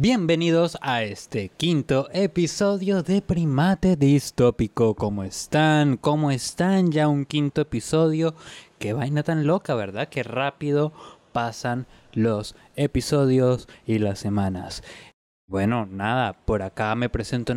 Bienvenidos a este quinto episodio de Primate Distópico. ¿Cómo están? ¿Cómo están? Ya un quinto episodio. Qué vaina tan loca, ¿verdad? Qué rápido pasan los episodios y las semanas. Bueno, nada, por acá me presento